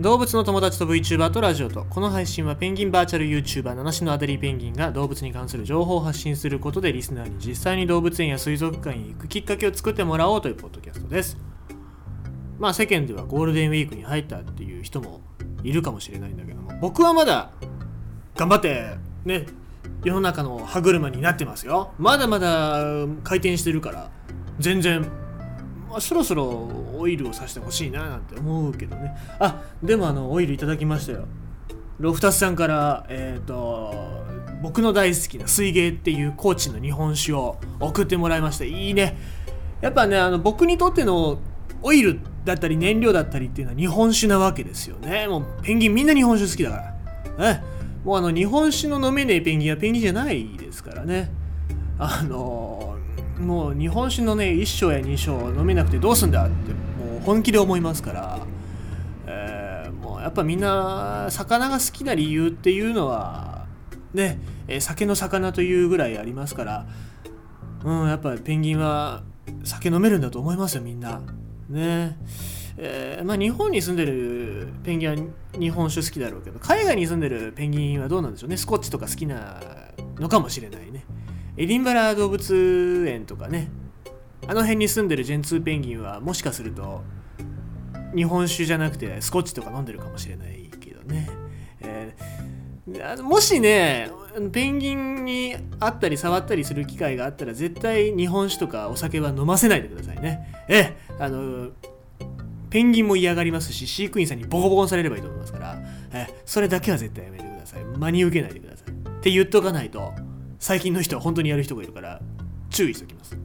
動物の友達と VTuber とラジオとこの配信はペンギンバーチャル YouTuber 七種のアデリーペンギンが動物に関する情報を発信することでリスナーに実際に動物園や水族館に行くきっかけを作ってもらおうというポッドキャストです。まあ世間ではゴールデンウィークに入ったっていう人もいるかもしれないんだけども僕はまだ頑張ってね世の中の歯車になってますよ。まだまだ回転してるから全然、まあ、そろそろオイルをさしてほしいななんて思うけどね。あでもあのオイルいただきましたよ。ロフタスさんからえっ、と僕の大好きな水芸っていう高知の日本酒を送ってもらいましたいいね。やっぱねあの僕にとってのオイルだったり燃料だったりっていうのは日本酒なわけですよね。もうペンギンみんな日本酒好きだから。ねもうあの日本酒の飲めねえペンギンはペンギンじゃないですからね。あのーもう日本酒のね1升や2升飲めなくてどうすんだってもう本気で思いますから、えーもうやっぱみんな魚が好きな理由っていうのはね、酒の魚というぐらいありますからうんやっぱペンギンは酒飲めるんだと思いますよみんな。ね。えーまあ、日本に住んでるペンギンは日本酒好きだろうけど海外に住んでるペンギンはどうなんでしょうね。スコッチとか好きなのかもしれないね。エディンバラ動物園とかね。あの辺に住んでるジェンツーペンギンはもしかすると日本酒じゃなくてスコッチとか飲んでるかもしれないけどね、えーもしねペンギンに会ったり触ったりする機会があったら絶対日本酒とかお酒は飲ませないでくださいね。ええあのペンギンも嫌がりますし飼育員さんにボコボコにされればいいと思いますから。えそれだけは絶対やめてください。真に受けないでください。って言っとかないと。最近の人は本当にやる人がいるから注意しておきます。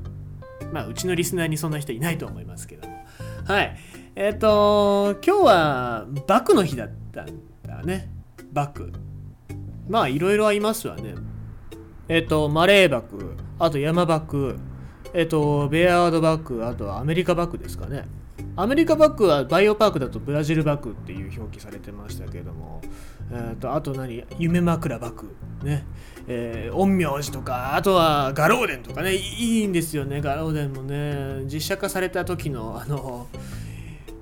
まあうちのリスナーにそんな人いないと思いますけども。はい。えっ、と今日はバクの日だったんだね。バク。まあいろいろありますわね。えっ、とマレーバクあとヤマバクえっ、とベアードバクあとはアメリカバクですかね。アメリカバックはバイオパークだとブラジルバックっていう表記されてましたけども、えー、とあと何？夢枕バック。ね、え陰陽師とかあとはガローデンとかね。いいんですよねガローデンもね。実写化された時のあの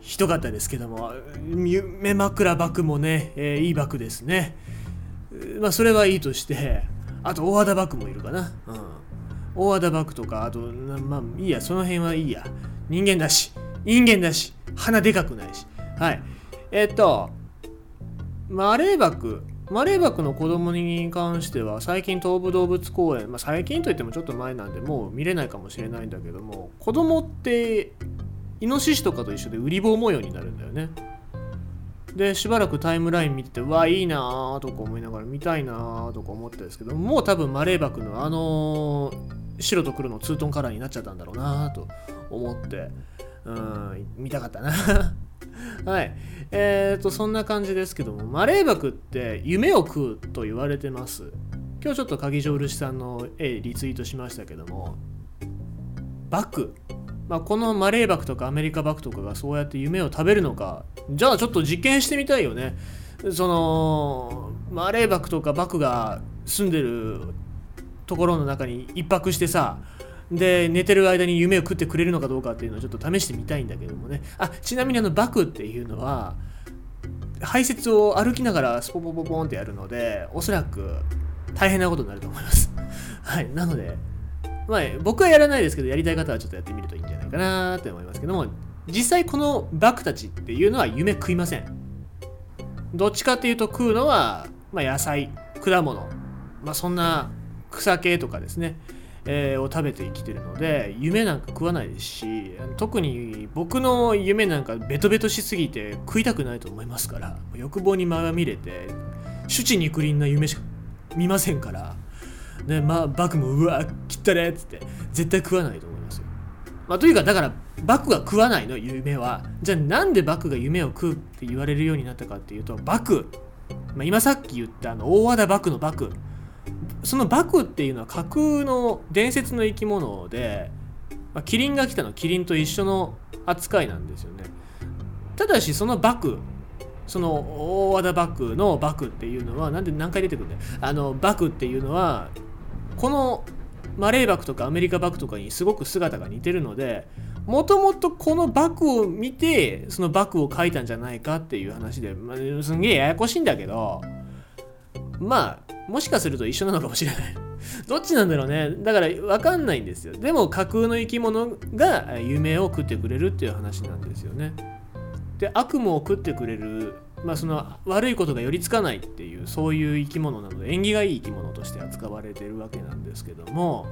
ひどかったですけども夢枕バックもね、えーいいバックですね。まあそれはいいとしてあと大和田バックもいるかな、うん、大和田バックとかあとまあいいやその辺はいいや。人間だし。人間だし鼻でかくないし。はい。えっとマレーバクマレーバクの子供に関しては最近東武動物公園、まあ、最近といってもちょっと前なんでもう見れないかもしれないんだけども子供ってイノシシとかと一緒でウリ棒模様になるんだよね。でしばらくタイムライン見ててわいいなーとか思いながら見たいなーとか思ったんですけどもう多分マレーバクのあのー白と黒のツートンカラーになっちゃったんだろうなーと思って。うん見たかったな。はい。えーとそんな感じですけどもマレーバクって夢を食うと言われてます。今日ちょっと鍵城漆さんの絵リツイートしましたけどもバク。まあ、このマレーバクとかアメリカバクとかがそうやって夢を食べるのか。じゃあちょっと実験してみたいよね。そのマレーバクとかバクが住んでるところの中に一泊してさで寝てる間に夢を食ってくれるのかどうかっていうのをちょっと試してみたいんだけどもね。あちなみにあのバクっていうのは排泄を歩きながらスポポポポンってやるのでおそらく大変なことになると思います。はいなのでまあ僕はやらないですけどやりたい方はちょっとやってみるといいんじゃないかなって思いますけども実際このバクたちっていうのは夢食いません。どっちかっていうと食うのは、まあ、野菜果物まあそんな草系とかですね、えーを食べて生きてるので夢なんか食わないですし特に僕の夢なんかベトベトしすぎて食いたくないと思いますから欲望にまみれて主治肉林な夢しか見ませんからねまあバクもうわ切ったねっつって絶対食わないと思いますよ。まあというかだからバクが食わないの夢は。じゃあなんでバクが夢を食うって言われるようになったかっていうとバク、まあ、今さっき言ったあの大和田バクのバク。そのバクっていうのは架空の伝説の生き物で、まあ、キリンが来たのキリンと一緒の扱いなんですよね。ただしそのバクその大和田バクのバクっていうのはなんで何回出てくるんだよ。あのバクっていうのはこのマレーバクとかアメリカバクとかにすごく姿が似てるのでもともとこのバクを見てそのバクを描いたんじゃないかっていう話で、まあ、すんげえややこしいんだけどまあもしかすると一緒なのかもしれない。どっちなんだろうね。だから分かんないんですよ。でも架空の生き物が夢を食ってくれるっていう話なんですよね。で悪夢を食ってくれる。まあその悪いことが寄りつかないっていうそういう生き物なので縁起がいい生き物として扱われてるわけなんですけども。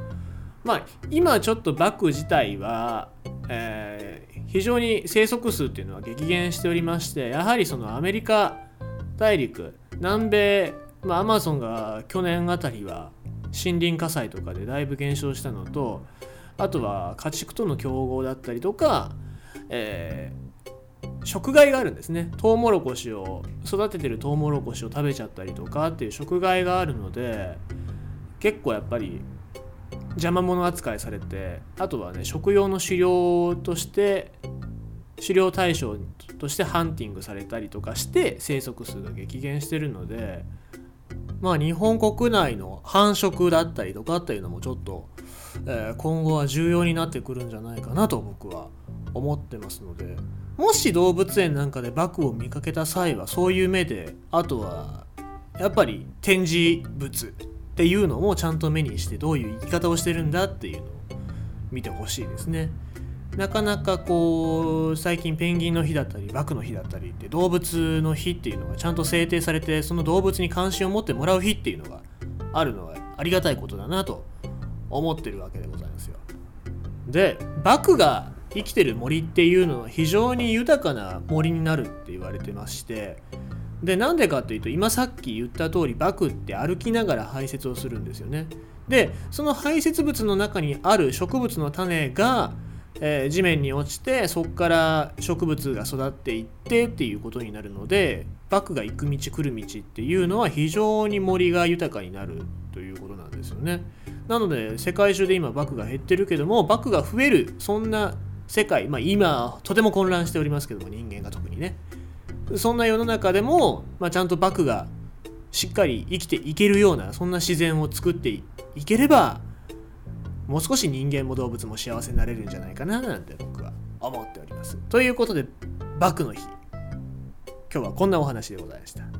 まあ今ちょっとバク自体は、えー、非常に生息数っていうのは激減しておりましてやはりそのアメリカ大陸南米まあアマゾンが去年あたりは森林火災とかでだいぶ減少したのとあとは家畜との競合だったりとか、えー、食害があるんですね。トウモロコシを育ててるトウモロコシを食べちゃったりとかっていう食害があるので結構やっぱり邪魔者扱いされてあとはね食用の狩猟として狩猟対象としてハンティングされたりとかして生息数が激減してるのでまあ日本国内の繁殖だったりとかっていうのもちょっと、えー、今後は重要になってくるんじゃないかなと僕は思ってますのでもし動物園なんかでバクを見かけた際はそういう目であとはやっぱり展示物っていうのもちゃんと目にしてどういう生き方をしてるんだっていうのを見てほしいですね。なかなかこう最近ペンギンの日だったりバクの日だったりって動物の日っていうのがちゃんと制定されてその動物に関心を持ってもらう日っていうのがあるのはありがたいことだなと思ってるわけでございますよ。でバクが生きてる森っていうのは非常に豊かな森になるって言われてましてでなんでかっていうと今さっき言った通りバクって歩きながら排泄をするんですよねでその排泄物の中にある植物の種が、えー、地面に落ちてそこから植物が育っていってっていうことになるのでバクが行く道来る道っていうのは非常に森が豊かになるということなんですよね。なので世界中で今バクが減ってるけどもバクが増えるそんな世界まあ今とても混乱しておりますけども人間が特にね。そんな世の中でも、まあ、ちゃんとバクがしっかり生きていけるようなそんな自然を作っていければもう少し人間も動物も幸せになれるんじゃないかななんて僕は思っております。ということでバクの日今日はこんなお話でございました。